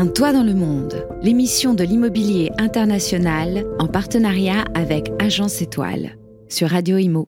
Un toit dans le monde, l'émission de l'immobilier international en partenariat avec Agence Étoile sur Radio Imo.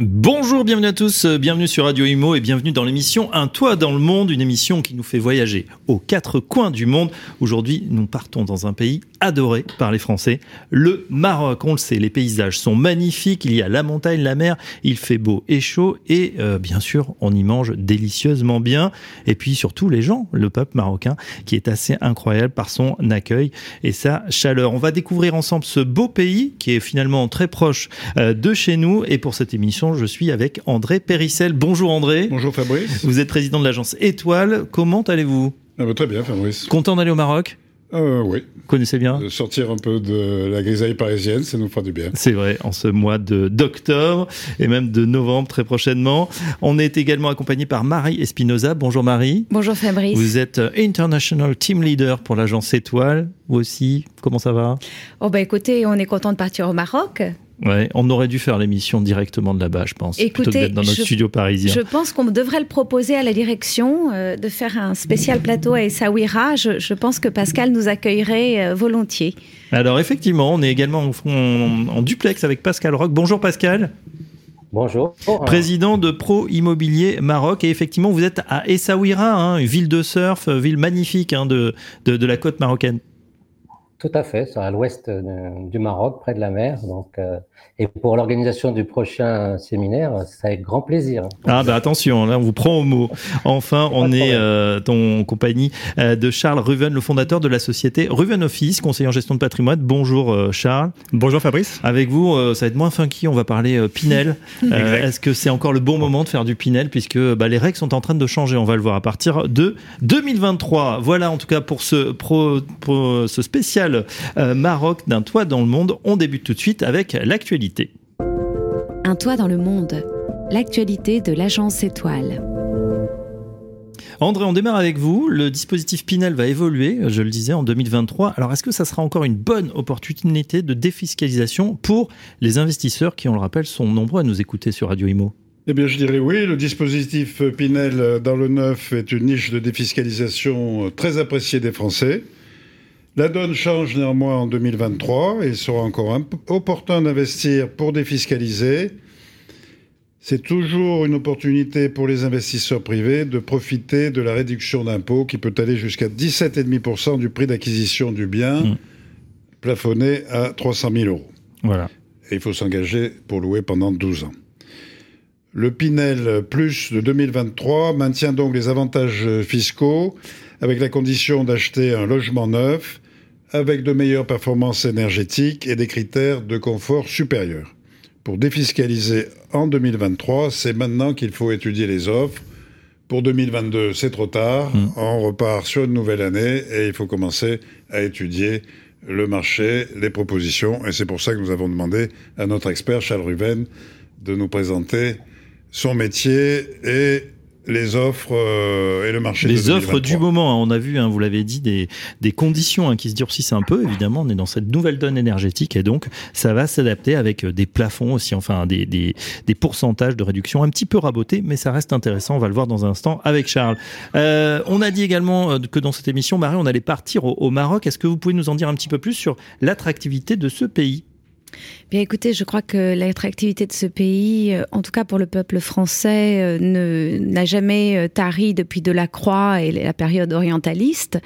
Bonjour, bienvenue à tous, euh, bienvenue sur Radio Imo et bienvenue dans l'émission Un toit dans le monde, une émission qui nous fait voyager aux quatre coins du monde. Aujourd'hui, nous partons dans un pays adoré par les Français, le Maroc. On le sait, les paysages sont magnifiques, il y a la montagne, la mer, il fait beau et chaud et euh, bien sûr, on y mange délicieusement bien. Et puis surtout les gens, le peuple marocain qui est assez incroyable par son accueil et sa chaleur. On va découvrir ensemble ce beau pays qui est finalement très proche euh, de chez nous et pour cette émission, je suis avec André Périssel. Bonjour André. Bonjour Fabrice. Vous êtes président de l'agence Étoile. Comment allez-vous? Ah bah, Très bien Fabrice. Content d'aller au Maroc? Euh, oui. Connaissez bien de Sortir un peu de la grisaille parisienne, ça nous fera du bien. C'est vrai, en ce mois de d'octobre et même de novembre très prochainement. On est également accompagné par Marie Espinoza. Bonjour Marie. Bonjour Fabrice. Vous êtes International Team Leader pour l'agence Étoile. Vous aussi, comment ça va? Oh bah écoutez, on est content de partir au Maroc. Ouais, on aurait dû faire l'émission directement de là-bas, je pense, Écoutez, plutôt que d'être dans notre studio parisien. Je pense qu'on devrait le proposer à la direction euh, de faire un spécial plateau à Essaouira. Je, je pense que Pascal nous accueillerait euh, volontiers. Alors effectivement, on est également en, en, duplex avec Pascal Rock. Bonjour Pascal. Bonjour. Président de Pro Immobilier Maroc. Et effectivement, vous êtes à Essaouira, hein, une ville de surf, ville magnifique hein, de, de, de la côte marocaine. Tout à fait, c'est à l'ouest du Maroc, près de la mer. Donc, euh, et pour l'organisation du prochain séminaire, c'est avec grand plaisir. Ah bah attention, là on vous prend au mot. Enfin, on est euh, en compagnie euh, de Charles Ruven, le fondateur de la société Ruven Office, conseiller en gestion de patrimoine. Bonjour euh, Charles. Bonjour Fabrice. Avec vous, euh, ça va être moins funky, on va parler euh, Pinel. Est-ce que c'est encore le bon moment de faire du Pinel puisque bah, les règles sont en train de changer, on va le voir à partir de 2023. Voilà en tout cas pour ce, pro, pour ce spécial Maroc d'un toit dans le monde. On débute tout de suite avec l'actualité. Un toit dans le monde, l'actualité de l'agence Étoile. André, on démarre avec vous. Le dispositif Pinel va évoluer, je le disais, en 2023. Alors, est-ce que ça sera encore une bonne opportunité de défiscalisation pour les investisseurs qui, on le rappelle, sont nombreux à nous écouter sur Radio Imo? Eh bien, je dirais oui. Le dispositif Pinel dans le neuf est une niche de défiscalisation très appréciée des Français. La donne change néanmoins en 2023 et il sera encore opportun d'investir pour défiscaliser. C'est toujours une opportunité pour les investisseurs privés de profiter de la réduction d'impôt qui peut aller jusqu'à 17,5% du prix d'acquisition du bien, mmh. plafonné à 300 000 euros. Voilà. Et il faut s'engager pour louer pendant 12 ans. Le Pinel Plus de 2023 maintient donc les avantages fiscaux avec la condition d'acheter un logement neuf avec de meilleures performances énergétiques et des critères de confort supérieurs. Pour défiscaliser en 2023, c'est maintenant qu'il faut étudier les offres. Pour 2022, c'est trop tard. Mmh. On repart sur une nouvelle année et il faut commencer à étudier le marché, les propositions. Et c'est pour ça que nous avons demandé à notre expert, Charles Ruven, de nous présenter son métier et les offres euh, et le marché. Les offres du moment, hein, on a vu, hein, vous l'avez dit, des, des conditions hein, qui se durcissent un peu. Évidemment, on est dans cette nouvelle donne énergétique et donc ça va s'adapter avec euh, des plafonds aussi, enfin des, des, des, pourcentages de réduction un petit peu rabotés, mais ça reste intéressant. On va le voir dans un instant avec Charles. Euh, on a dit également euh, que dans cette émission, Marie, on allait partir au, au Maroc. Est-ce que vous pouvez nous en dire un petit peu plus sur l'attractivité de ce pays? Bien écoutez, je crois que l'attractivité de ce pays, euh, en tout cas pour le peuple français, euh, n'a jamais euh, tari depuis de la Croix et la période orientaliste.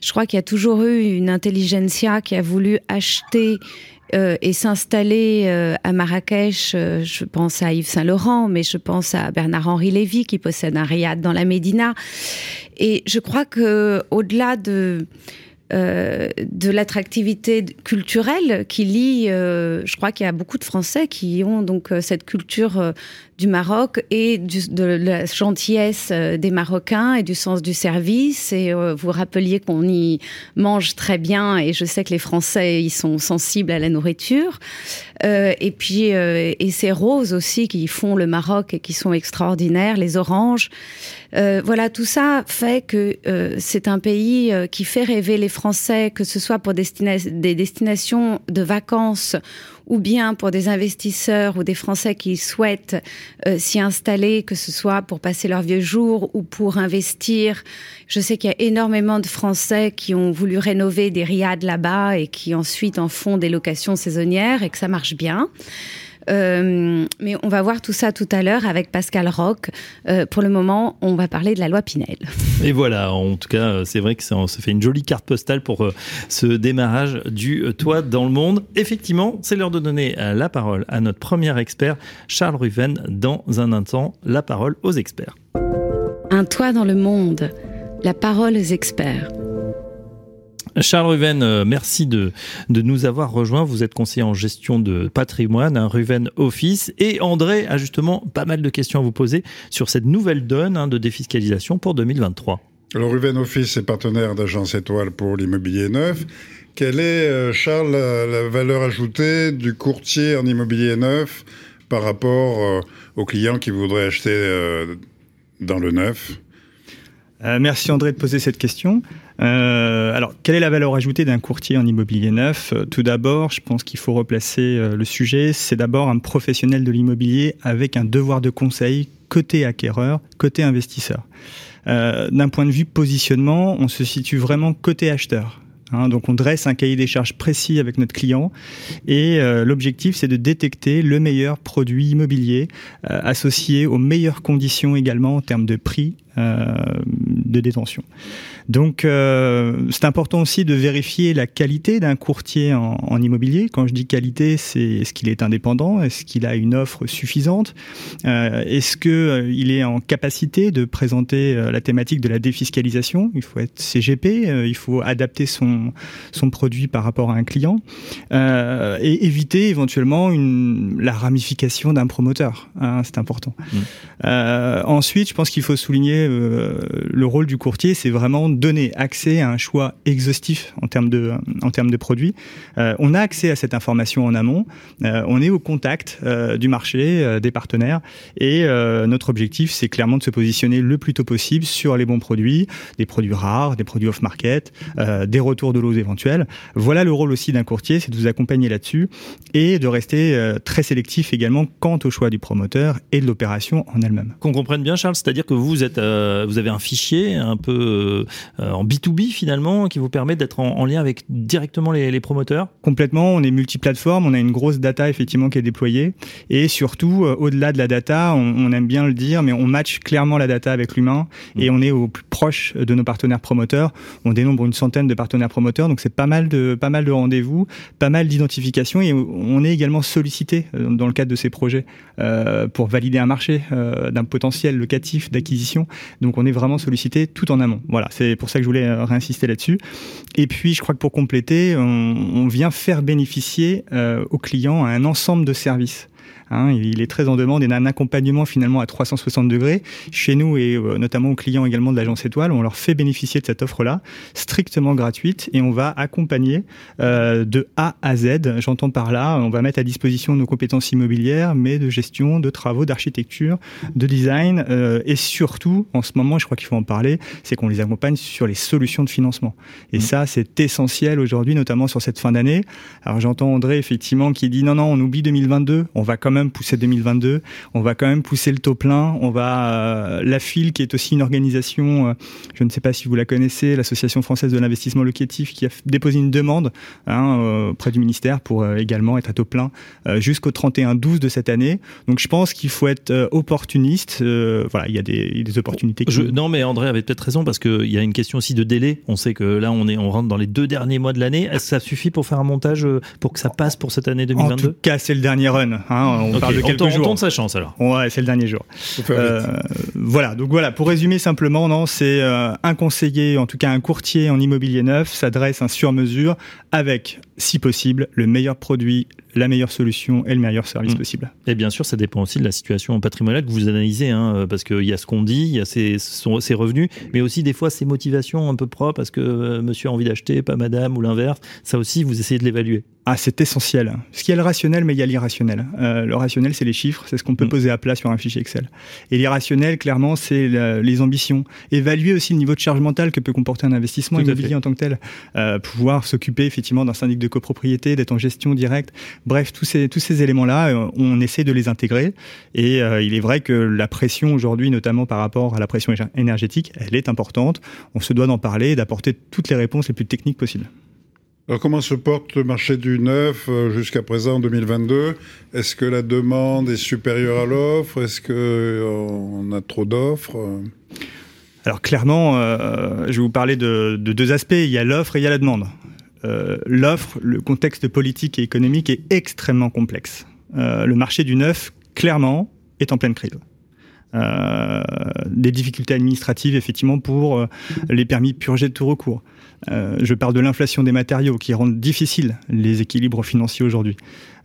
Je crois qu'il y a toujours eu une intelligentsia qui a voulu acheter et s'installer à Marrakech, je pense à Yves Saint-Laurent, mais je pense à Bernard-Henri Lévy qui possède un riad dans la Médina. Et je crois que au-delà de euh, de l'attractivité culturelle qui lie, euh, je crois qu'il y a beaucoup de Français qui ont donc euh, cette culture du Maroc et de la gentillesse des Marocains et du sens du service. Et vous rappeliez qu'on y mange très bien et je sais que les Français ils sont sensibles à la nourriture. et puis et ces roses aussi qui font le Maroc et qui sont extraordinaires, les oranges. Voilà, tout ça fait que c'est un pays qui fait rêver les Français, que ce soit pour des destinations de vacances ou bien pour des investisseurs ou des Français qui souhaitent s'y installer, que ce soit pour passer leurs vieux jours ou pour investir. Je sais qu'il y a énormément de Français qui ont voulu rénover des riades là-bas et qui ensuite en font des locations saisonnières et que ça marche bien. Euh, mais on va voir tout ça tout à l'heure avec Pascal Roch. Euh, pour le moment, on va parler de la loi Pinel. Et voilà, en tout cas, c'est vrai que ça, se fait une jolie carte postale pour euh, ce démarrage du toit dans le monde. Effectivement, c'est l'heure de donner la parole à notre premier expert, Charles Ruven. Dans un instant, la parole aux experts. Un toit dans le monde, la parole aux experts. Charles Ruven, euh, merci de, nous avoir rejoints. Vous êtes conseiller en gestion de patrimoine, un Ruven Office. Et André a justement pas mal de questions à vous poser sur cette nouvelle donne hein, de défiscalisation pour 2023. Alors Ruven Office est partenaire d'Agence Étoile pour l'immobilier neuf. Quelle est, euh, Charles, la, valeur ajoutée du courtier en immobilier neuf par rapport euh, aux clients qui voudraient acheter dans le neuf? Merci André de poser cette question. Euh, alors, quelle est la valeur ajoutée d'un courtier en immobilier neuf? Euh, Tout d'abord, je pense qu'il faut replacer euh, le sujet. C'est d'abord un professionnel de l'immobilier avec un devoir de conseil côté acquéreur, côté investisseur. D'un point de vue positionnement, on se situe vraiment côté acheteur. Hein, donc on dresse un cahier des charges précis avec notre client et l'objectif c'est de détecter le meilleur produit immobilier associé aux meilleures conditions également en termes de prix de détention. Donc euh, c'est important aussi de vérifier la qualité d'un courtier en, en, immobilier. Quand je dis qualité, c'est est-ce qu'il est indépendant, est-ce qu'il a une offre suffisante, euh, est-ce que euh, il est en capacité de présenter euh, la thématique de la défiscalisation? Il faut être CGP, euh, il faut adapter son son produit par rapport à un client et éviter éventuellement une, la ramification d'un promoteur. Hein, c'est important. Mmh. ensuite, je pense qu'il faut souligner le rôle du courtier, c'est vraiment donner accès à un choix exhaustif en termes de, en termes de produits. Euh, on a accès à cette information en amont. Euh, on est au contact euh, du marché, des partenaires. Et notre objectif, c'est clairement de se positionner le plus tôt possible sur les bons produits, des produits rares, des produits off-market, des retours de lots éventuels. Voilà le rôle aussi d'un courtier, c'est de vous accompagner là-dessus et de rester très sélectif également quant au choix du promoteur et de l'opération en elle-même. Qu'on comprenne bien, Charles, c'est-à-dire que vous êtes, vous avez un fichier un peu en B2B finalement, qui vous permet d'être en, lien avec directement les, promoteurs Complètement, on est multiplateforme, on a une grosse data effectivement qui est déployée, et surtout, euh, au-delà de la data, on, aime bien le dire, mais on match clairement la data avec l'humain, mm. et on est au plus proche de nos partenaires promoteurs. On dénombre une centaine de partenaires promoteurs, donc c'est pas mal de pas mal de rendez-vous, pas mal d'identification, et on est également sollicité euh, dans le cadre de ces projets pour valider un marché d'un potentiel locatif d'acquisition. Donc on est vraiment sollicité tout en amont. Voilà, c'est c'est pour ça que je voulais euh, réinsister là-dessus. Et puis, je crois que pour compléter, on, vient faire bénéficier euh, aux clients un ensemble de services. Hein, il est très en demande et a un accompagnement finalement à 360 degrés. Chez nous et euh, notamment aux clients également de l'agence Étoile, on leur fait bénéficier de cette offre-là, strictement gratuite, et on va accompagner euh, de A à Z. J'entends par là, on va mettre à disposition nos compétences immobilières, mais de gestion, de travaux, d'architecture, de design, euh, et surtout, en ce moment, je crois qu'il faut en parler, c'est qu'on les accompagne sur les solutions de financement. Et mmh. ça, c'est essentiel aujourd'hui, notamment sur cette fin d'année. Alors j'entends André effectivement qui dit non, non, on oublie 2022, on va quand même même pousser 2022. On va quand même pousser le taux plein. On va euh, la FIL, qui est aussi une organisation, euh, je ne sais pas si vous la connaissez, l'Association française de l'investissement locatif, qui a déposé une demande hein, euh, auprès du ministère pour également être à taux plein jusqu'au 31-12 de cette année. Donc je pense qu'il faut être opportuniste. voilà, il y a des, des opportunités. Je, non, mais André avait peut-être raison parce qu'il y a une question aussi de délai. On sait que là, on est, on rentre dans les deux derniers mois de l'année. Est-ce que ça suffit pour faire un montage pour que ça passe pour cette année 2022 En tout cas, c'est le dernier run. Hein on parle de quelques jours. On tente sa chance alors. Ouais, c'est le dernier jour. Euh, voilà, donc voilà, pour résumer simplement, non, c'est euh, un conseiller, en tout cas un courtier en immobilier neuf, s'adresse un sur mesure avec si possible, le meilleur produit, la meilleure solution et le meilleur service Mm. possible. Et bien sûr, ça dépend aussi de la situation patrimoniale que vous analysez, hein, parce qu'il y a ce qu'on dit, il y a ses, son- ses revenus, mais aussi des fois ses motivations un peu propres, parce que euh, monsieur a envie d'acheter, pas madame, ou l'inverse. Ça aussi, vous essayez de l'évaluer. Ah, c'est essentiel. Qu'il y a le rationnel, mais il y a l'irrationnel. Euh, le rationnel, c'est les chiffres, c'est ce qu'on peut Mm. poser à plat sur un fichier Excel. Et l'irrationnel, clairement, c'est les ambitions. Évaluer aussi le niveau de charge mentale que peut comporter un investissement Tout immobilier en tant que tel. Euh, pouvoir s'occuper effectivement d'un syndic de copropriété, d'être en gestion directe. Bref, tous ces, tous ces éléments-là, euh, on essaie de les intégrer. Et euh, il est vrai que la pression aujourd'hui, notamment par rapport à la pression énergétique, elle est importante. On se doit d'en parler et d'apporter toutes les réponses les plus techniques possibles. Alors comment se porte le marché du neuf euh, jusqu'à présent en 2022 Est-ce que la demande est supérieure à l'offre? Est-ce qu'on a trop d'offres? Alors clairement, euh, je vais vous parler de, de deux aspects. Il y a l'offre et il y a la demande. Euh, l'offre, le contexte politique et économique est extrêmement complexe. Euh, le marché du neuf, clairement, est en pleine crise. Euh, des difficultés administratives, effectivement, pour les permis purgés de tout recours. Je parle de l'inflation des matériaux qui rendent difficiles les équilibres financiers aujourd'hui.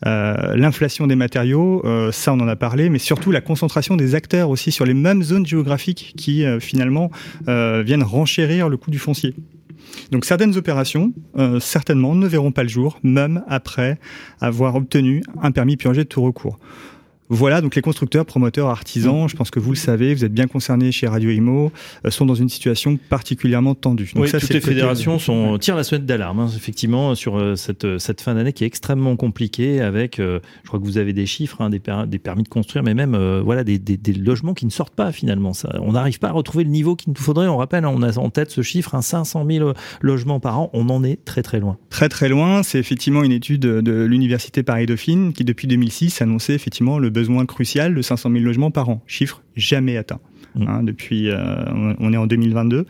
L'inflation des matériaux, ça on en a parlé, mais surtout la concentration des acteurs aussi sur les mêmes zones géographiques qui finalement viennent renchérir le coût du foncier. Donc certaines opérations, euh, certainement, ne verront pas le jour, même après avoir obtenu un permis purgé de tout recours. Voilà, donc les constructeurs, promoteurs, artisans, je pense que vous le savez, vous êtes bien concernés chez Radio Imo, euh, sont dans une situation particulièrement tendue. Donc oui, ça, toutes les fédérations sont, tirent la sonnette d'alarme, hein, effectivement, sur euh, cette, euh, cette fin d'année qui est extrêmement compliquée avec, euh, je crois que vous avez des chiffres, hein, des, per- des permis de construire, mais même euh, voilà, des, des- des logements qui ne sortent pas finalement. Ça, on n'arrive pas à retrouver le niveau qu'il nous faudrait. On rappelle, hein, on a en tête ce chiffre, hein, 500 000 logements par an. On en est très très loin. Très très loin, c'est effectivement une étude de l'Université Paris-Dauphine qui depuis 2006 annonçait effectivement le besoin crucial de 500 000 logements par an. Chiffre jamais atteint. Mm. Hein, depuis, euh, on- est en 2022.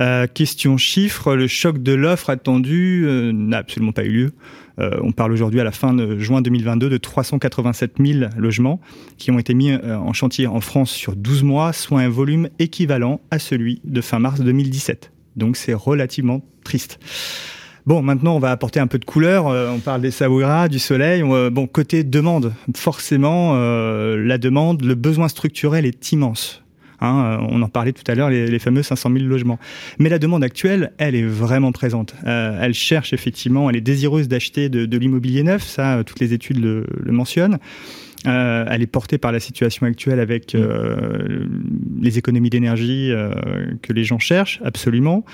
Euh, question chiffre, le choc de l'offre attendu euh, n'a absolument pas eu lieu. On parle aujourd'hui à la fin de juin 2022 de 387 000 logements qui ont été mis en chantier en France sur 12 mois, soit un volume équivalent à celui de fin mars 2017. Donc c'est relativement triste. Bon, maintenant, on va apporter un peu de couleur. Euh, on parle des Savoura, du soleil. Euh, bon, côté demande, forcément, euh, la demande, le besoin structurel est immense. Hein, on en parlait tout à l'heure, les, fameux 500 000 logements. Mais la demande actuelle, elle est vraiment présente. Elle cherche effectivement, elle est désireuse d'acheter de, l'immobilier neuf. Ça, toutes les études le mentionnent. Euh, elle est portée par la situation actuelle avec euh, les économies d'énergie euh, que les gens cherchent, absolument.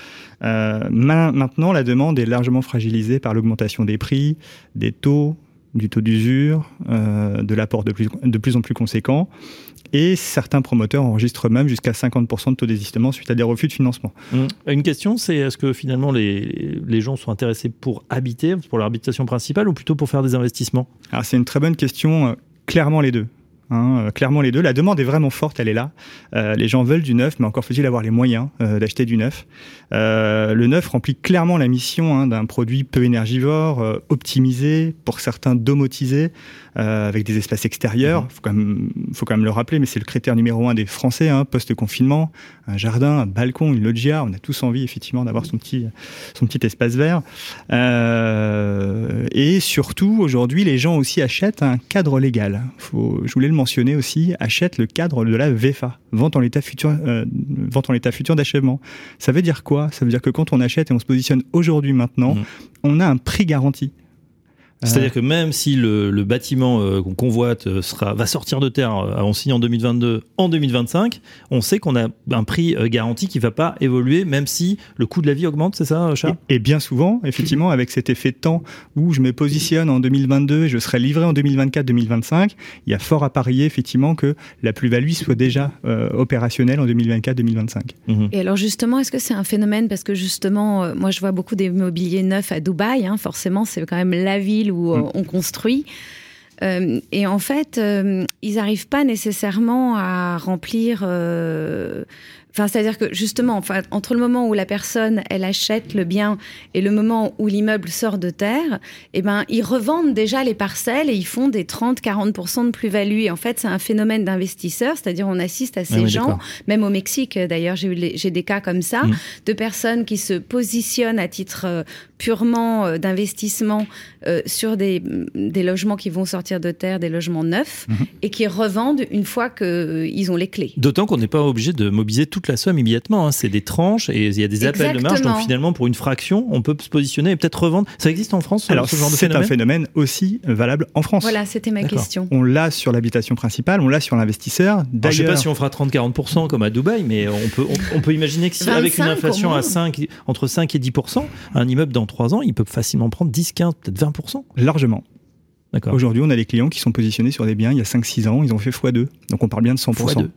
Ma- maintenant, la demande est largement fragilisée par l'augmentation des prix, des taux, du taux d'usure, de l'apport de plus, de plus en plus conséquent. Et certains promoteurs enregistrent même jusqu'à 50% de taux d'existement suite à des refus de financement. Une question, c'est est-ce que finalement les, les gens sont intéressés pour habiter, pour leur habitation principale, ou plutôt pour faire des investissements? Alors c'est une très bonne question, clairement les deux. Hein, euh, clairement les deux. La demande est vraiment forte, elle est là. Euh, les gens veulent du neuf, mais encore faut-il avoir les moyens euh, d'acheter du neuf. Le neuf remplit clairement la mission hein, d'un produit peu énergivore, optimisé, pour certains domotisé, euh, avec des espaces extérieurs. Faut quand même, faut quand même le rappeler, mais c'est le critère numéro un des Français hein, post-confinement. Un jardin, un balcon, une loggia. On a tous envie effectivement d'avoir son petit, son petit espace vert. Euh, et surtout, aujourd'hui, les gens aussi achètent un cadre légal. Faut, je voulais le mentionner aussi, achètent le cadre de la VFA, vente en l'état futur, euh, vente en l'état futur d'achèvement. Ça veut dire quoi? Ça veut dire que quand on achète et on se positionne aujourd'hui maintenant, Mhm. on a un prix garanti. C'est-à-dire que même si le, le bâtiment euh, qu'on convoite euh, sera, va sortir de terre, euh, on signe en 2022, en 2025, on sait qu'on a un prix euh, garanti qui va pas évoluer, même si le coût de la vie augmente, c'est ça, Charles? Et, et bien souvent, effectivement, avec cet effet de temps où je me positionne en 2022 et je serai livré en 2024-2025, il y a fort à parier, effectivement, que la plus-value soit déjà euh, opérationnelle en 2024-2025. Mhm. Et alors justement, est-ce que c'est un phénomène? Parce que justement, euh, moi je vois beaucoup d'immobilier neuf à Dubaï, hein, forcément c'est quand même la ville où euh, Mm. on construit. Euh, et en fait, euh, ils n'arrivent pas nécessairement à remplir, euh, Enfin, c'est-à-dire que justement, enfin, entre le moment où la personne elle achète le bien et le moment où l'immeuble sort de terre, eh ben ils revendent déjà les parcelles et ils font des 30-40% de plus-value. Et en fait, c'est un phénomène d'investisseurs, c'est-à-dire on assiste à ces oui, gens, même au Mexique d'ailleurs, j'ai des cas comme ça Mm. de personnes qui se positionnent à titre euh, purement euh, d'investissement euh, sur des, des logements qui vont sortir de terre, des logements neufs, Mhm. et qui revendent une fois qu'ils ont les clés. D'autant qu'on n'est pas obligé de mobiliser toute la somme immédiatement. hein. C'est des tranches et il y a des appels de marge. Donc finalement, pour une fraction, on peut se positionner et peut-être revendre. Ça existe en France, ce- Alors, ce genre de c'est un phénomène phénomène aussi valable en France. Voilà, c'était ma question. On l'a sur l'habitation principale, on l'a sur l'investisseur. Je sais pas si on fera 30-40% comme à Dubaï, mais on peut, on, on peut imaginer que si, avec une 25 inflation à 5, entre 5 et 10%, un immeuble dans 3 ans, il peut facilement prendre 10, 15, peut-être 20%. largement. D'accord. Aujourd'hui, on a des clients qui sont positionnés sur des biens il y a 5-6 ans, ils ont fait x2. Donc on parle bien de 100%. Fois deux.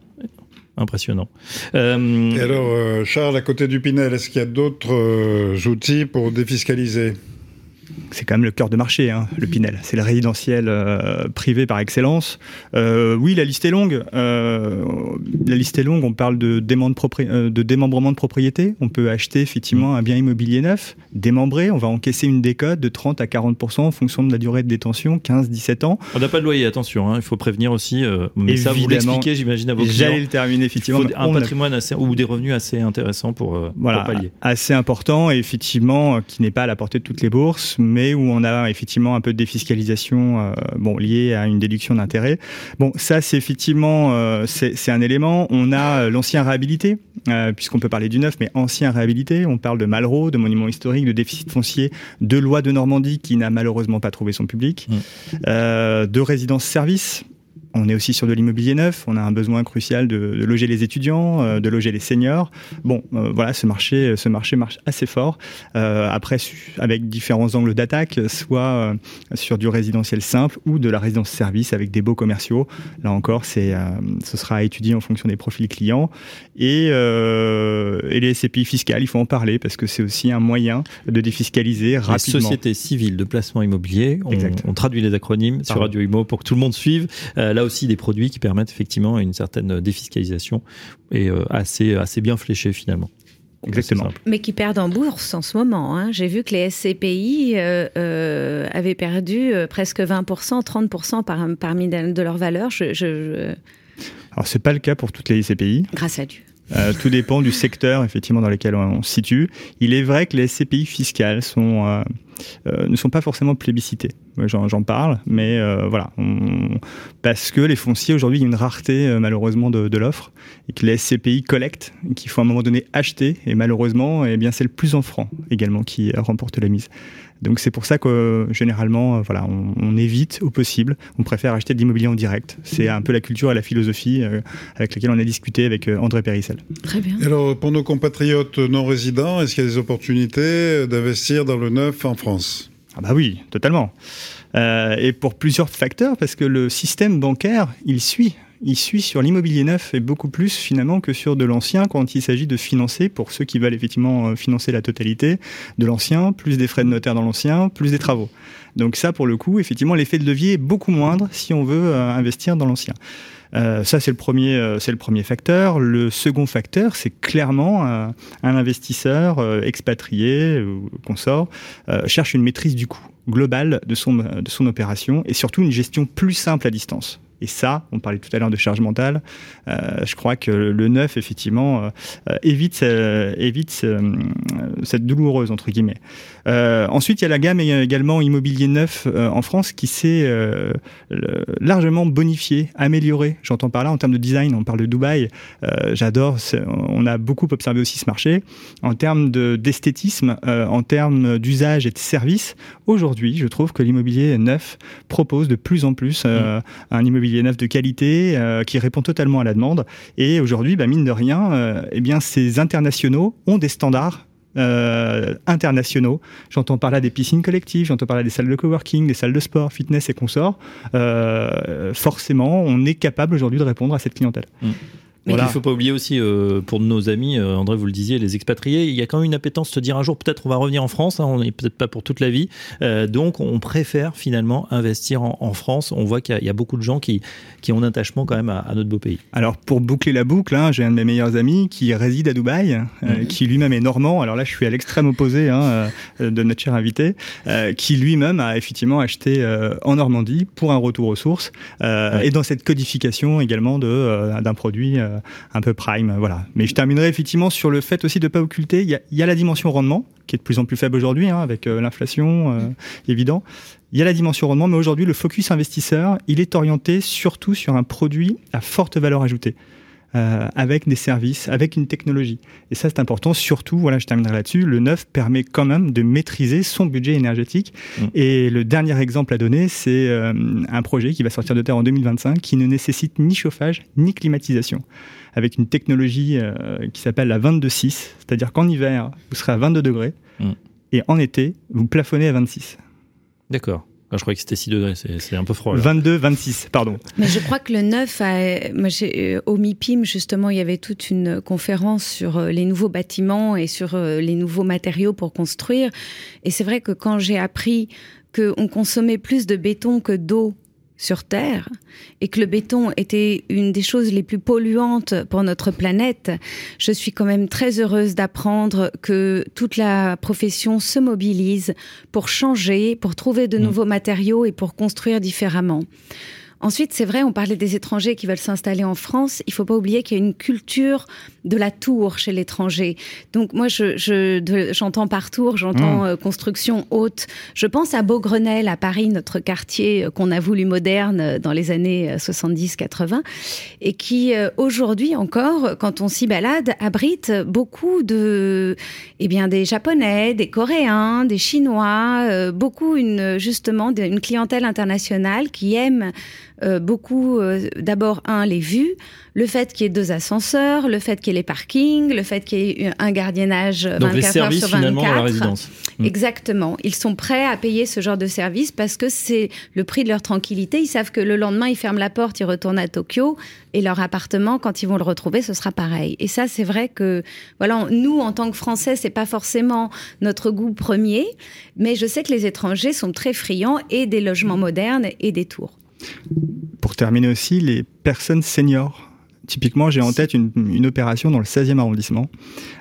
Impressionnant. Euh, Et alors, euh, Charles, à côté du Pinel, est-ce qu'il y a d'autres euh, outils pour défiscaliser? C'est quand même le cœur de marché, hein, le Pinel. C'est le résidentiel euh, privé par excellence. Euh, oui, la liste est longue. Euh, la liste est longue. On parle de, démembre- propri- de démembrement de propriété. On peut acheter effectivement un bien immobilier neuf, démembré. On va encaisser une décote de 30 à 40% en fonction de la durée de détention, 15-17 ans. on n'a pas de loyer, attention, hein, il faut prévenir aussi. euh, mais ça, vous Évidemment. l'expliquez, j'imagine, à vos J'allais le terminer Il effectivement. faut mais un a- patrimoine assez, ou des revenus assez intéressants pour, euh, voilà, pour pallier. assez important, et effectivement, qui n'est pas à la portée de toutes les bourses, mais où on a effectivement un peu de défiscalisation euh, bon, liée à une déduction d'intérêt. Bon, ça, c'est effectivement euh, c'est un élément. On a euh, l'ancien réhabilité, puisqu'on peut parler du neuf, mais ancien réhabilité. On parle de Malraux, de monuments historiques, de déficit foncier, de loi de Normandie qui n'a malheureusement pas trouvé son public, Mm. de résidence-service. On est aussi sur de l'immobilier neuf. On a un besoin crucial de, de loger les étudiants, euh, de loger les seniors. Bon, euh, voilà, ce marché, ce marché marche assez fort. Euh, après, avec différents angles d'attaque, soit sur du résidentiel simple ou de la résidence service avec des beaux commerciaux. Là encore, c'est, ce sera à étudier en fonction des profils clients. Et, et les SCPI fiscales, il faut en parler parce que c'est aussi un moyen de défiscaliser rapidement. sociétés civiles de placement immobilier, on, on traduit les acronymes sur. Radio Imo pour que tout le monde suive. Là aussi, des produits qui permettent effectivement une certaine défiscalisation et euh, assez, assez bien fléchée finalement. Exactement. Mais qui perdent en bourse en ce moment. hein. J'ai vu que les SCPI euh, euh, avaient perdu presque 20%, 30% par, parmi de, de leur valeur, je, je- je- Alors, c'est pas le cas pour toutes les SCPI. grâce à Dieu. Euh, tout dépend du secteur effectivement dans lequel on, se situe. Il est vrai que les SCPI fiscales sont, euh, euh, ne sont pas forcément plébiscitées. J'en parle, mais euh, voilà, parce que les fonciers aujourd'hui, il y a une rareté euh, malheureusement de, de l'offre et que les SCPI collectent, qu'il faut à un moment donné acheter et malheureusement, eh bien c'est le plus en franc également qui remporte la mise. Donc c'est pour ça que généralement, euh, voilà, on, on évite au possible. On préfère acheter de l'immobilier en direct. C'est un peu la culture et la philosophie euh, avec laquelle on a discuté avec euh, André Périssel. Très bien. Et Alors, pour nos compatriotes non résidents, est-ce qu'il y a des opportunités d'investir dans le neuf en France? Ah bah oui, totalement. Euh, et pour plusieurs facteurs, parce que le système bancaire, il suit. Il suit sur l'immobilier neuf et beaucoup plus finalement que sur de l'ancien quand il s'agit de financer, pour ceux qui veulent effectivement euh, financer la totalité, de l'ancien, plus des frais de notaire dans l'ancien, plus des travaux. Donc ça, pour le coup, effectivement, l'effet de levier est beaucoup moindre si on veut euh, investir dans l'ancien. Euh, ça, c'est le premier, le premier facteur. Le second facteur, c'est clairement euh, un investisseur expatrié ou consort cherche une maîtrise du coût global de son, de son opération et surtout une gestion plus simple à distance. Et ça, on parlait tout à l'heure de charge mentale, euh, je crois que le neuf, effectivement, euh, euh, évite, cette douloureuse, entre guillemets. Ensuite, il y a la gamme également immobilier neuf en France qui s'est largement bonifiée, améliorée. J'entends par là en termes de design, on parle de Dubaï, j'adore, on a beaucoup observé aussi ce marché. En termes de- d'esthétisme, en termes d'usage et de service, aujourd'hui, je trouve que l'immobilier neuf propose de plus en plus euh, un immobilier neuf de qualité euh, qui répond totalement à la demande. Et aujourd'hui, bah, mine de rien, euh, eh bien, ces internationaux ont des standards euh, internationaux. J'entends par là des piscines collectives, j'entends par là des salles de coworking, des salles de sport, fitness et consorts. Euh, forcément, on est capable aujourd'hui de répondre à cette clientèle. Mais il ne faut pas oublier aussi, euh, pour nos amis, euh, André, vous le disiez, les expatriés, il y a quand même une appétence de se dire un jour, peut-être on va revenir en France, hein, on n'est peut-être pas pour toute la vie. Euh, donc, on préfère finalement investir en, France. On voit qu'il y, a beaucoup de gens qui, qui ont un attachement quand même à, notre beau pays. Alors, pour boucler la boucle, hein, j'ai un de mes meilleurs amis qui réside à Dubaï, mhm. qui lui-même est normand. Alors là, je suis à l'extrême opposé hein, de notre cher invité, qui lui-même a effectivement acheté en Normandie pour un retour aux sources et dans cette codification également d'un produit un peu prime, voilà. Mais je terminerai effectivement sur le fait aussi de ne pas occulter, il y, a, la dimension rendement, qui est de plus en plus faible aujourd'hui, hein, avec euh, l'inflation, euh, évident. Il y a la dimension rendement, mais aujourd'hui, le focus investisseur, il est orienté surtout sur un produit à forte valeur ajoutée. Euh, avec des services, avec une technologie. Et ça, c'est important. Surtout, voilà, je terminerai là-dessus. Le neuf permet quand même de maîtriser son budget énergétique. Mmh. Et le dernier exemple à donner, c'est euh, un projet qui va sortir de terre en 2025, qui ne nécessite ni chauffage ni climatisation, avec une technologie euh, qui s'appelle la 22.6, c'est-à-dire qu'en hiver, vous serez à 22 degrés, mmh. et en été, vous plafonnez à 26. D'accord. Je croyais que c'était 6 degrés, c'est un peu froid. 22, 26, pardon. Mais je crois que le 9, a, moi, euh, au MIPIM, justement, il y avait toute une conférence sur euh, les nouveaux bâtiments et sur euh, les nouveaux matériaux pour construire. Et c'est vrai que quand j'ai appris qu'on consommait plus de béton que d'eau sur Terre et que le béton était une des choses les plus polluantes pour notre planète, je suis quand même très heureuse d'apprendre que toute la profession se mobilise pour changer, pour trouver de mmh. nouveaux matériaux et pour construire différemment. Ensuite, c'est vrai, on parlait des étrangers qui veulent s'installer en France. Il faut pas oublier qu'il y a une culture de la tour chez l'étranger. Donc moi, je, j'entends par tour, j'entends mmh. euh, construction haute. Je pense à Beaugrenelle, à Paris, notre quartier euh, qu'on a voulu moderne euh, dans les années 70-80, et qui aujourd'hui encore, quand on s'y balade, abrite beaucoup de, eh bien, des Japonais, des Coréens, des Chinois, beaucoup une justement une clientèle internationale qui aime euh, beaucoup, euh, d'abord, un, les vues, le fait qu'il y ait deux ascenseurs, le fait qu'il y ait les parkings, le fait qu'il y ait un gardiennage 24 heures sur 24. la résidence. Mm. Exactement. Ils sont prêts à payer ce genre de service parce que c'est le prix de leur tranquillité. Ils savent que le lendemain, ils ferment la porte, ils retournent à Tokyo et leur appartement, quand ils vont le retrouver, ce sera pareil. Et ça, c'est vrai que, voilà, nous, en tant que Français, c'est pas forcément notre goût premier, mais je sais que les étrangers sont très friands et des logements modernes et des tours. Pour terminer aussi, les personnes seniors. Typiquement, j'ai en tête une, opération dans le 16e arrondissement,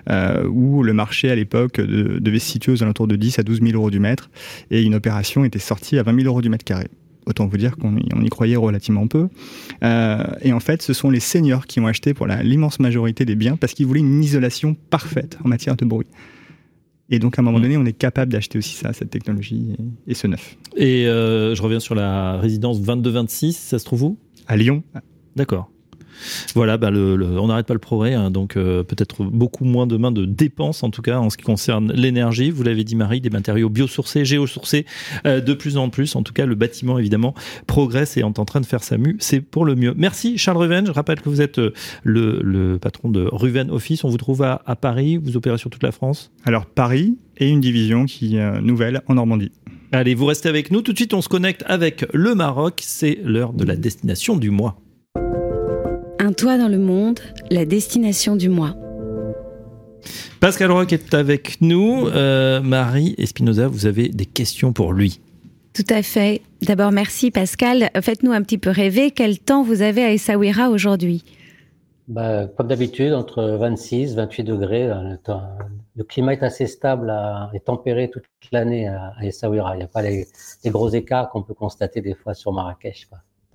euh, où le marché à l'époque devait se situer aux alentours de 10 à 12 000 euros du mètre, et une opération était sortie à 20 000 euros du mètre carré. Autant vous dire qu'on y, croyait relativement peu. Euh, et en fait, ce sont les seniors qui ont acheté pour l'immense majorité des biens parce qu'ils voulaient une isolation parfaite en matière de bruit. Et donc, à un moment mm. donné, on est capable d'acheter aussi ça, cette technologie et, ce neuf. Et euh, je reviens sur la résidence 2226, ça se trouve où? À Lyon. D'accord. Voilà, bah le, on n'arrête pas le progrès, hein, donc euh, peut-être beaucoup moins demain de dépenses, en tout cas en ce qui concerne l'énergie. Vous l'avez dit, Marie, des matériaux biosourcés, géosourcés, euh, de plus en plus. En tout cas, le bâtiment, évidemment, progresse et est en train de faire sa mue. C'est pour le mieux. Merci, Charles Ruven. Je rappelle que vous êtes euh, le, patron de Ruven Office. On vous trouve à, Paris. Vous opérez sur toute la France Alors, Paris et une division qui nouvelle en Normandie. Allez, vous restez avec nous. Tout de suite, on se connecte avec le Maroc. C'est l'heure de la destination du mois. Un toit dans le monde, la destination du mois. Pascal Roch est avec nous. Euh, Marie Espinoza, vous avez des questions pour lui. Tout à fait. D'abord, merci Pascal. Faites-nous un petit peu rêver. Quel temps vous avez à Essaouira aujourd'hui? Bah, Comme d'habitude, entre 26 28 degrés. Le, climat est assez stable et tempéré toute l'année à, Essaouira. Il n'y a pas les, gros écarts qu'on peut constater des fois sur Marrakech.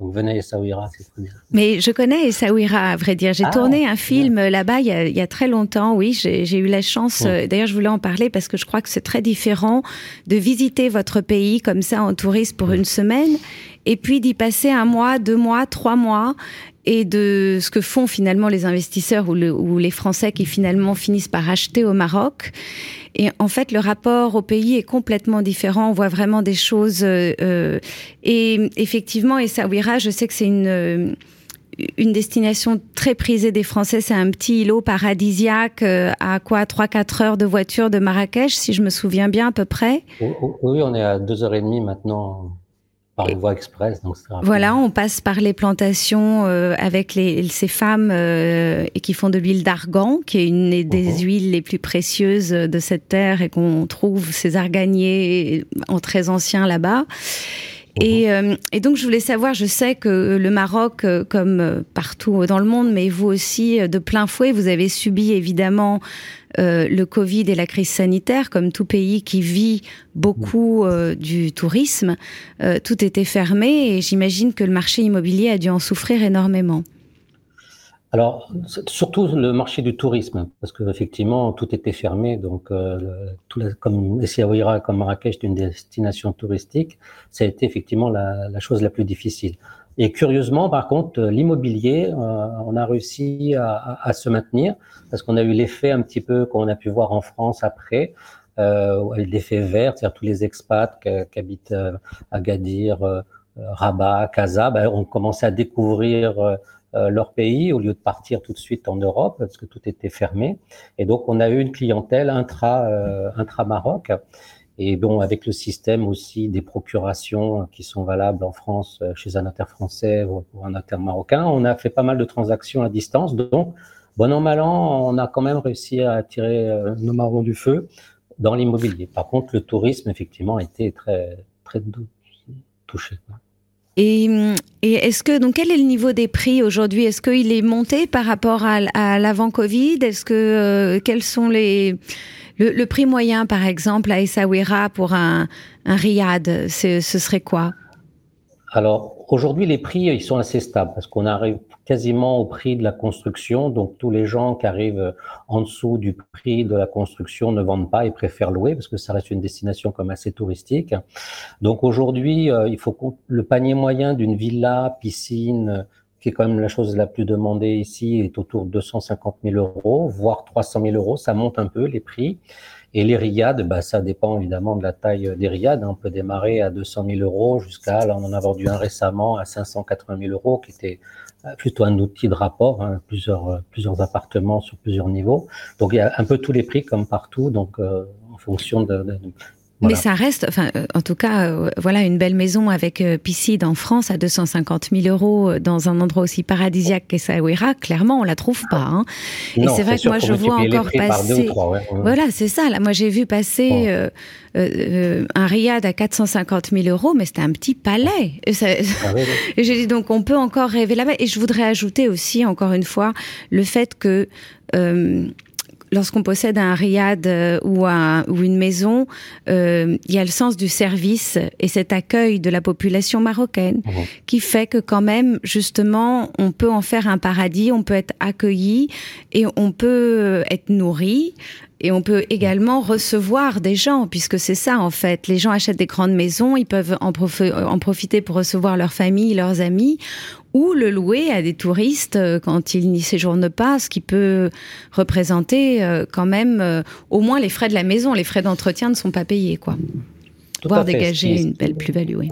Donc venez à Essaouira, c'est très bien. Mais je connais Essaouira, à vrai dire. J'ai ah, tourné un film là-bas il, il, y a très longtemps, oui. J'ai eu la chance, euh, d'ailleurs je voulais en parler parce que je crois que c'est très différent de visiter votre pays comme ça en touriste pour une semaine et puis d'y passer un mois, deux mois, trois mois et de ce que font finalement les investisseurs ou, le, ou, les Français qui finalement finissent par acheter au Maroc. Et en fait, le rapport au pays est complètement différent. On voit vraiment des choses. Euh, euh et effectivement, Essaouira, je sais que c'est une euh, une destination très prisée des Français. C'est un petit îlot paradisiaque euh, à quoi 3-4 heures de voiture de Marrakech, si je me souviens bien à peu près. Oui, on est à 2 heures et demie maintenant par une voie express. Donc voilà, on passe par les plantations euh, avec les, ces femmes euh, qui font de l'huile d'argan, qui est une des mhm. huiles les plus précieuses de cette terre et qu'on trouve ces arganiers en très ancien là-bas. Et, mhm. euh, et, donc je voulais savoir, je sais que le Maroc, comme partout dans le monde, mais vous aussi de plein fouet, vous avez subi évidemment euh, le Covid et la crise sanitaire, comme tout pays qui vit beaucoup euh, du tourisme, euh, tout était fermé et j'imagine que le marché immobilier a dû en souffrir énormément. Alors, surtout le marché du tourisme, parce qu'effectivement, tout était fermé. Donc, tout comme Essaouira, comme Marrakech, est une destination touristique, ça a été effectivement la, la chose la plus difficile. Et curieusement, par contre, l'immobilier, euh, on a réussi à, à, se maintenir parce qu'on a eu l'effet un petit peu qu'on a pu voir en France après, euh, l'effet vert, c'est-à-dire tous les expats qui, habitent euh, à Gadir, euh, Rabat, Casa, ben, ont commencé à découvrir euh, leur pays au lieu de partir tout de suite en Europe parce que tout était fermé. Et donc, on a eu une clientèle intra, intra Maroc. Et bon, avec le système aussi des procurations qui sont valables en France euh, chez un notaire français ou un notaire marocain, on a fait pas mal de transactions à distance. Donc, bon an, mal an, on a quand même réussi à tirer euh, nos marrons du feu dans l'immobilier. Par contre, le tourisme, effectivement, a été très, très touché. Et, et est-ce que donc quel est le niveau des prix aujourd'hui? Est-ce qu'il est monté par rapport à, l'avant Covid Est-ce que euh, quels sont les le, prix moyen, par exemple, à Essaouira pour un, un riad, ce serait quoi? Alors, aujourd'hui, les prix, ils sont assez stables parce qu'on arrive quasiment au prix de la construction. Donc, tous les gens qui arrivent en dessous du prix de la construction ne vendent pas et préfèrent louer parce que ça reste une destination comme assez touristique. Donc, aujourd'hui, euh, il faut le panier moyen d'une villa, piscine, qui est quand même la chose la plus demandée ici, est autour de 250 000 euros, voire 300 000 euros. Ça monte un peu les prix. Et les riades, bah, ça dépend évidemment de la taille des riades. On peut démarrer à 200 000 euros jusqu'à, là, on en a vendu un récemment à 580 000 euros, qui était plutôt un outil de rapport, hein, plusieurs, euh, plusieurs appartements sur plusieurs niveaux. Donc il y a un peu tous les prix comme partout, donc euh, en fonction de, de, mais ça reste, enfin, euh, en tout cas, euh, voilà, une belle maison avec euh, piscine en France à 250 000 euros dans un endroit aussi paradisiaque qu'Essaouira, clairement, on la trouve pas. Hein. Et c'est vrai que moi, je vois encore passer. Voilà, c'est ça. Là, moi, j'ai vu passer un riad à 450 000 euros, mais c'était un petit palais. Et, ah j'ai dit donc, on peut encore rêver là-bas. Et je voudrais ajouter aussi, encore une fois, le fait que lorsqu'on possède un riad euh, ou, un, ou une maison, euh, il y a le sens du service et cet accueil de la population marocaine mhm. qui fait que quand même, justement, on peut en faire un paradis, on peut être accueilli et on peut être nourri. Et on peut également recevoir des gens, puisque c'est ça en fait. Les gens achètent des grandes maisons, ils peuvent en, en profiter pour recevoir leur famille, leurs amis, ou le louer à des touristes euh, quand ils n'y séjournent pas, ce qui peut représenter euh, quand même euh, au moins les frais de la maison. Les frais d'entretien ne sont pas payés, quoi. Voire dégager une belle plus-value, oui.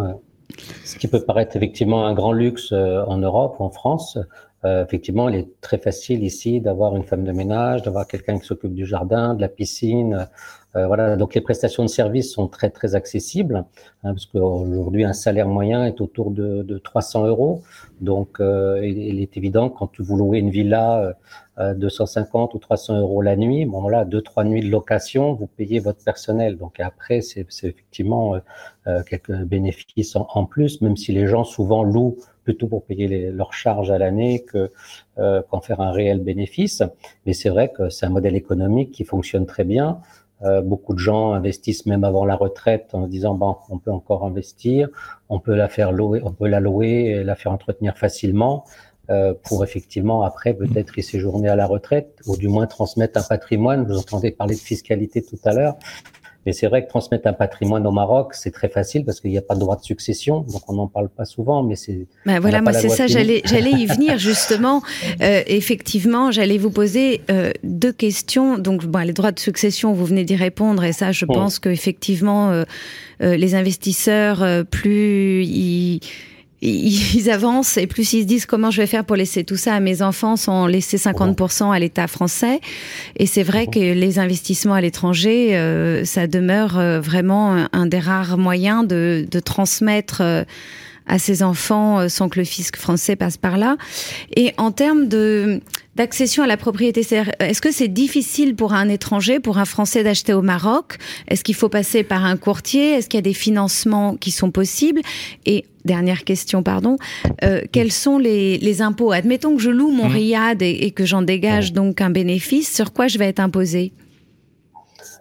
Ce qui peut paraître effectivement un grand luxe en Europe ou en France, effectivement, il est très facile ici d'avoir une femme de ménage, d'avoir quelqu'un qui s'occupe du jardin, de la piscine, euh, voilà, donc les prestations de services sont très très accessibles, hein, parce qu'aujourd'hui un salaire moyen est autour de, de 300 euros. Donc euh, il, est évident quand vous louez une villa euh, 250 ou 300 euros la nuit, bon voilà, deux trois nuits de location, vous payez votre personnel. Donc après c'est effectivement euh, euh, quelques bénéfices en, plus, même si les gens souvent louent plutôt pour payer les, leurs charges à l'année que euh, qu'en faire un réel bénéfice. Mais c'est vrai que c'est un modèle économique qui fonctionne très bien. Euh, beaucoup de gens investissent même avant la retraite en se disant bon, on peut encore investir, on peut la faire louer, on peut la louer et la faire entretenir facilement euh, pour effectivement après peut-être y séjourner à la retraite ou du moins transmettre un patrimoine. Vous entendez parler de fiscalité tout à l'heure. Mais c'est vrai que transmettre un patrimoine au Maroc, c'est très facile parce qu'il n'y a pas de droit de succession, donc on n'en parle pas souvent. Mais c'est ben voilà, moi c'est ça, j'allais j'allais y venir justement. Euh, effectivement, j'allais vous poser euh, deux questions. Donc, bon, les droits de succession, vous venez d'y répondre, et ça, je pense que effectivement, euh, euh, les investisseurs, euh, plus ils ils avancent et plus ils se disent comment je vais faire pour laisser tout ça à mes enfants sans laisser 50% à l'État français. Et c'est vrai que les investissements à l'étranger, euh, ça demeure euh, vraiment un des rares moyens de, de transmettre euh, à ses enfants sans que le fisc français passe par là. Et en termes de d'accession à la propriété, est-ce que c'est difficile pour un étranger, pour un Français d'acheter au Maroc? Est-ce qu'il faut passer par un courtier? Est-ce qu'il y a des financements qui sont possibles? Et dernière question, pardon, euh, quels sont les, les, impôts? Admettons que je loue mon mmh. riad et, et que j'en dégage mmh. donc un bénéfice, sur quoi je vais être imposé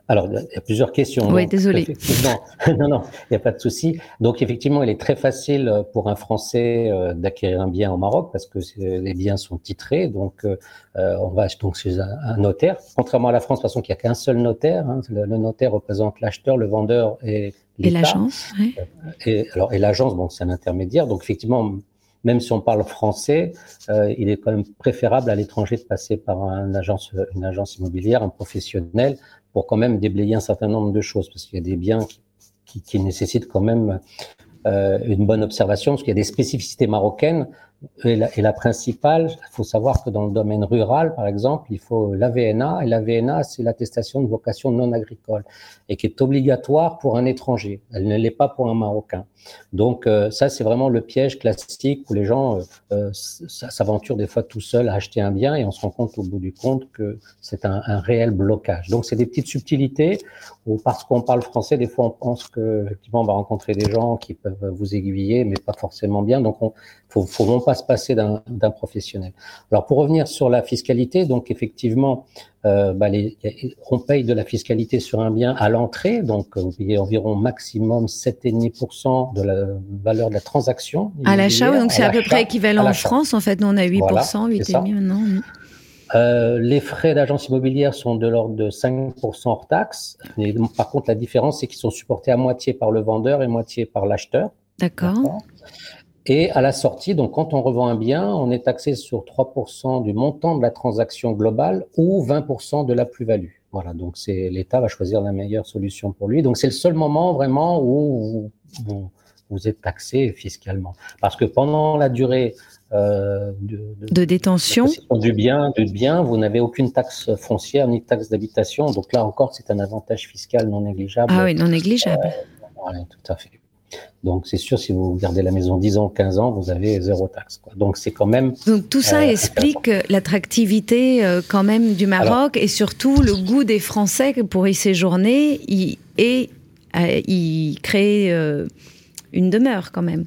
alors, il y a plusieurs questions. Oui, désolé. non, non, il n'y a pas de souci. Donc, effectivement, il est très facile pour un Français euh, d'acquérir un bien au Maroc parce que les biens sont titrés. Donc, euh, on va donc chez un, notaire. Contrairement à la France, de toute façon, qu'il n'y a qu'un seul notaire. Hein, le, notaire représente l'acheteur, le vendeur et Et l'agence. Oui. Et, alors, et l'agence, bon, c'est un intermédiaire. Donc, effectivement, même si on parle français, euh, il est quand même préférable à l'étranger de passer par un agence, une agence immobilière, un professionnel, pour quand même déblayer un certain nombre de choses, parce qu'il y a des biens qui, qui, qui nécessitent quand même euh, une bonne observation, parce qu'il y a des spécificités marocaines. Et la, principale, il faut savoir que dans le domaine rural, par exemple, il faut l'AVNA, et l'AVNA, c'est l'attestation de vocation non agricole, et qui est obligatoire pour un étranger. Elle ne l'est pas pour un Marocain. Donc euh, ça, c'est vraiment le piège classique où les gens euh, euh s'aventurent des fois tout seuls à acheter un bien, et on se rend compte au bout du compte que c'est un, un, réel blocage. Donc c'est des petites subtilités, où parce qu'on parle français, des fois on pense que effectivement on va rencontrer des gens qui peuvent vous aiguiller, mais pas forcément bien. Donc on faut, faut pas se passer d'un professionnel. Alors pour revenir sur la fiscalité, donc effectivement, euh, bah les, on paye de la fiscalité sur un bien à l'entrée, donc vous payez environ maximum 7,5% de la valeur de la transaction. À l'achat, donc c'est à, peu près équivalent en France. En fait, nous on a 8%, voilà, 8,5% maintenant. Euh, les frais d'agence immobilière sont de l'ordre de 5% hors taxe. Par contre, la différence, c'est qu'ils sont supportés à moitié par le vendeur et moitié par l'acheteur. D'accord. Et à la sortie, donc quand on revend un bien, on est taxé sur 3% du montant de la transaction globale ou 20% de la plus-value. Voilà, donc c'est l'État va choisir la meilleure solution pour lui. Donc c'est le seul moment vraiment où vous, vous, êtes taxé fiscalement. Parce que pendant la durée euh, de, de, de, détention du bien, du bien, vous n'avez aucune taxe foncière ni taxe d'habitation. Donc là encore, c'est un avantage fiscal non négligeable. Ah oui, non négligeable. Euh, tout à fait. Donc c'est sûr, si vous gardez la maison 10 ans, 15 ans, vous avez zéro taxe. Quoi. Donc c'est quand même... Donc tout ça euh, explique l'attractivité euh, quand même du Maroc Alors, et surtout le goût des Français pour y séjourner y, et euh, y créer euh, une demeure quand même.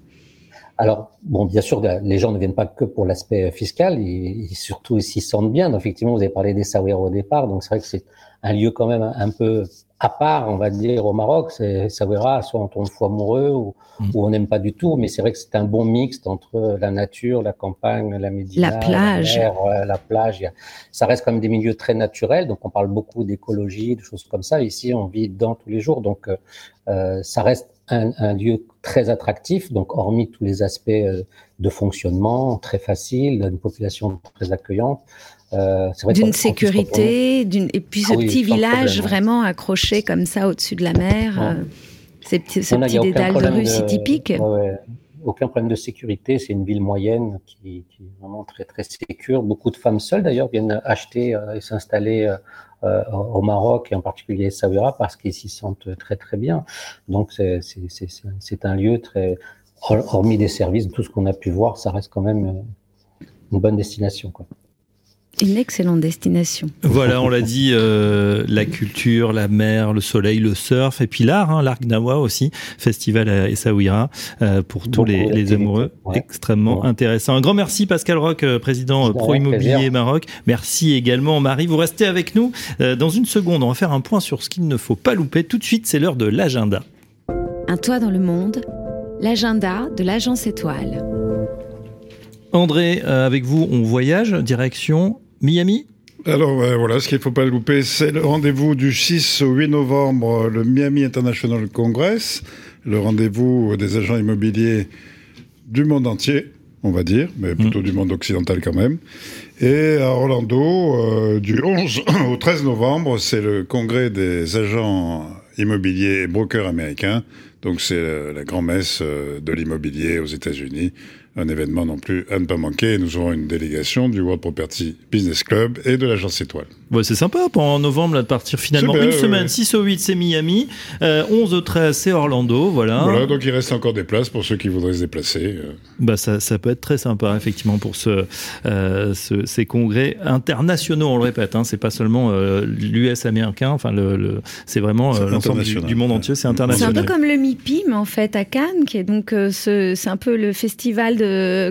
Alors, bon, bien sûr, les gens ne viennent pas que pour l'aspect fiscal, ils, ils surtout s'y sentent bien. Donc, effectivement, vous avez parlé des Saouir au départ, donc c'est vrai que c'est un lieu quand même un peu à part, on va dire, au Maroc, c'est verra, soit on tombe fou amoureux ou, mm. ou on n'aime pas du tout, mais c'est vrai que c'est un bon mixte entre la nature, la campagne, la médina, la plage, la, mer, la plage. Ça reste quand même des milieux très naturels, donc on parle beaucoup d'écologie, de choses comme ça. Ici, on vit dedans tous les jours, donc euh, ça reste un, un, lieu très attractif, donc hormis tous les aspects euh, de fonctionnement, très facile, une population très accueillante. Euh, d'une sécurité, d'une et puis ce ah oui, petit village problème, vraiment accroché comme ça au-dessus de la mer, ouais. euh, ces petits, ce petit dédale de rue si typique. Ouais, aucun problème de sécurité, c'est une ville moyenne qui, qui, est vraiment très très sécure. Beaucoup de femmes seules d'ailleurs viennent acheter euh, et s'installer euh, au Maroc et en particulier à Essaouira parce qu'ils s'y sentent très très bien. Donc c'est un lieu très hormis des services, tout ce qu'on a pu voir, ça reste quand même une bonne destination. Quoi. Une excellente destination. Voilà, on l'a dit, euh, la culture, la mer, le soleil, le surf, et puis l'art, hein, l'art Gnawa aussi, festival à Essaouira, euh, pour tous les, les, amoureux. Ouais. Extrêmement ouais. intéressant. Un grand merci Pascal Roch, euh, président Pro Immobilier Maroc. Merci également Marie. Vous restez avec nous. Euh, dans une seconde, on va faire un point sur ce qu'il ne faut pas louper. Tout de suite, c'est l'heure de l'agenda. Un toit dans le monde, l'agenda de l'agence étoile. André, euh, avec vous, on voyage direction Miami alors euh, voilà, ce qu'il ne faut pas louper, c'est le rendez-vous du 6 au 8 novembre, le Miami International Congress, le rendez-vous des agents immobiliers du monde entier, on va dire, mais plutôt mmh. du monde occidental quand même. Et à Orlando, euh, du 11 au 13 novembre, c'est le congrès des agents immobiliers et brokers américains Donc c'est la grand-messe de l'immobilier aux États-Unis un événement non plus à ne pas manquer. Nous aurons une délégation du World Property Business Club et de l'agence Étoile. Ouais, c'est sympa pendant novembre là, de partir finalement une semaine. 6 au 8 c'est Miami, 11 au 13 c'est Orlando, voilà. Voilà, donc il reste encore des places pour ceux qui voudraient se déplacer. Euh. Bah ça, ça peut être très sympa effectivement pour ce, euh, ce ces congrès internationaux, on le répète, hein, c'est pas seulement euh, l'US américain, enfin le, le c'est vraiment euh, l'ensemble du, du, monde entier, c'est international. C'est un peu comme le MIPIM en fait à Cannes, qui est donc c'est un peu le festival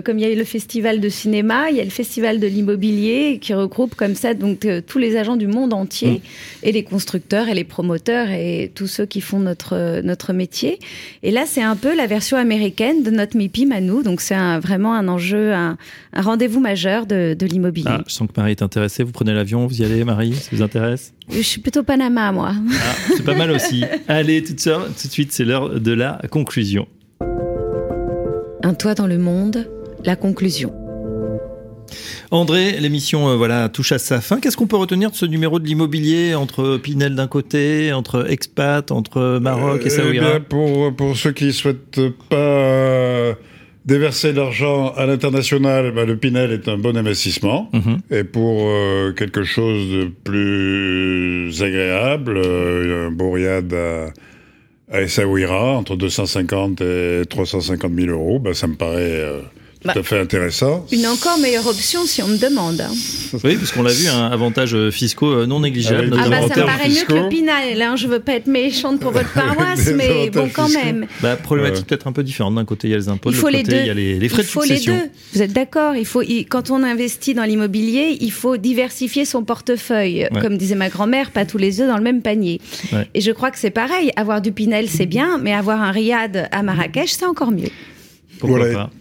comme il y a le festival de cinéma, il y a le festival de l'immobilier qui regroupe comme ça donc euh, tous les agents du monde entier mm. et les constructeurs et les promoteurs et tous ceux qui font notre notre métier. Et là, c'est un peu la version américaine de notre MIPIM à nous. Donc c'est vraiment un enjeu, un, rendez-vous majeur de, l'immobilier. Ah, je sens que Marie est intéressée. Vous prenez l'avion, vous y allez, Marie Ça vous intéresse? Je suis plutôt Panama, moi. Ah, c'est pas mal aussi. allez, tout de suite, c'est l'heure de la conclusion. Un toit dans le monde, la conclusion. André, l'émission euh, voilà touche à sa fin. Qu'est-ce qu'on peut retenir de ce numéro de l'immobilier entre Pinel d'un côté, entre expat, entre Maroc et Saouira euh, eh pour, pour ceux qui souhaitent pas déverser l'argent à l'international, bah, le Pinel est un bon investissement. Mhm. Et pour euh, quelque chose de plus agréable, un beau riad à à Essaouira, entre 250 et 350 000 euros, ben, ça me paraît euh, tout bah, à fait intéressant. Une encore meilleure option si on me demande. Hein. Oui, parce qu'on l'a vu, un avantage euh, fiscaux euh, non négligeable. Ah, bah, ça me paraît mieux que le Pinal. Hein. Je veux pas être méchante pour votre paroisse, mais bon, quand même. Bah, problématique peut-être un peu différente. D'un côté, il y a les impôts, de l'autre côté, il y a les, frais il faut Les deux. Vous êtes d'accord? Il faut, Quand on investit dans l'immobilier, il faut diversifier son portefeuille. Comme disait ma grand-mère, pas tous les œufs dans le même panier. Et je crois que c'est pareil. Avoir du Pinel, c'est bien, mais avoir un riad à Marrakech, c'est encore mieux.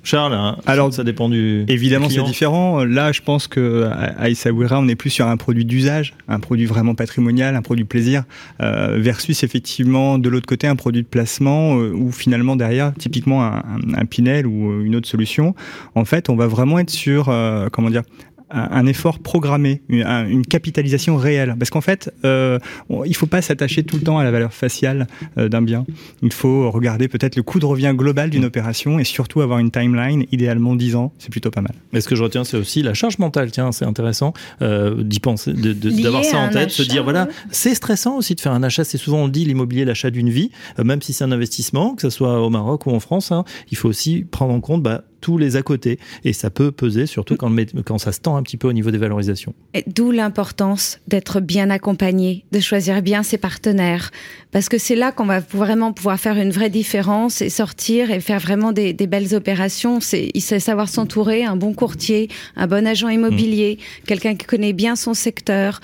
Charles, hein, alors ça dépend du. Évidemment, c'est différent. Là, je pense que à Essaouira, on est plus sur un produit d'usage, un produit vraiment patrimonial, un produit plaisir, euh, versus effectivement de l'autre côté un produit de placement euh, où finalement derrière, typiquement un, un, Pinel ou une autre solution, en fait, on va vraiment être sur euh, comment dire un effort programmé, une, capitalisation réelle. Parce qu'en fait, euh, il faut pas s'attacher tout le temps à la valeur faciale euh, d'un bien. Il faut regarder peut-être le coût de revient global d'une opération et surtout avoir une timeline, idéalement 10 ans, c'est plutôt pas mal. Mais ce que je retiens, c'est aussi la charge mentale. Tiens, c'est intéressant euh, d'y penser, d'avoir ça en tête, se dire voilà, c'est stressant aussi de faire un achat. C'est souvent on dit l'immobilier, l'achat d'une vie, euh, même si c'est un investissement, que ce soit au Maroc ou en France. Hein, il faut aussi prendre en compte bah, tous les à côté. Et ça peut peser, surtout quand, quand ça se tend un petit peu au niveau des valorisations. D'où l'importance d'être bien accompagné, de choisir bien ses partenaires. Parce que c'est là qu'on va vraiment pouvoir faire une vraie différence et sortir et faire vraiment des, belles opérations. C'est, il sait savoir s'entourer, un bon courtier, un bon agent immobilier, mmh. quelqu'un qui connaît bien son secteur,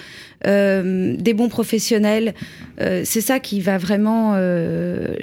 euh, des bons professionnels. Euh, c'est ça qui va vraiment, euh,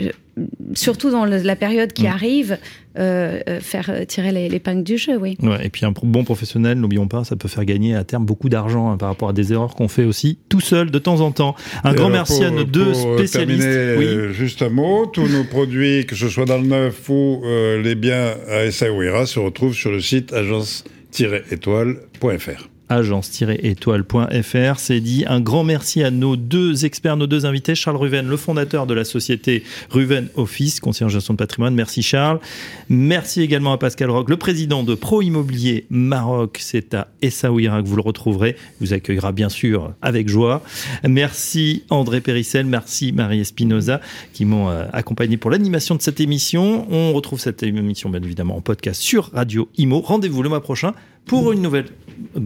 surtout dans la période qui mmh. arrive, euh, euh, faire tirer l'épingle du jeu, oui. Ouais, et puis un bon professionnel, n'oublions pas, ça peut faire gagner à terme beaucoup d'argent hein, par rapport à des erreurs qu'on fait aussi tout seul de temps en temps. Un grand merci à nos deux spécialistes. oui. Juste un mot, tous nos produits, que ce soit dans le neuf ou euh, les biens à Essaouira, se retrouvent sur le site agence-étoile.fr agence-étoile.fr. C'est dit. Un grand merci à nos deux experts, nos deux invités. Charles Ruven, le fondateur de la société Ruven Office, conseiller en gestion de patrimoine. Merci Charles. Merci également à Pascal Roque, le président de Pro Immobilier Maroc. C'est à Essaouira que vous le retrouverez. Il vous accueillera bien sûr avec joie. Merci André Périssel. Merci Marie Espinoza qui m'ont euh, accompagné pour l'animation de cette émission. On retrouve cette émission bien évidemment en podcast sur Radio Imo. Rendez-vous le mois prochain pour une nouvelle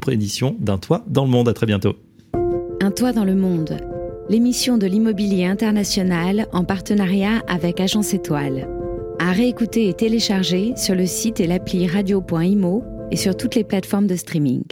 prédition d'un toit dans le monde. À très bientôt. Un toit dans le monde, l'émission de l'immobilier international en partenariat avec Agence Étoile. À réécouter et télécharger sur le site et l'appli radio.imo et sur toutes les plateformes de streaming.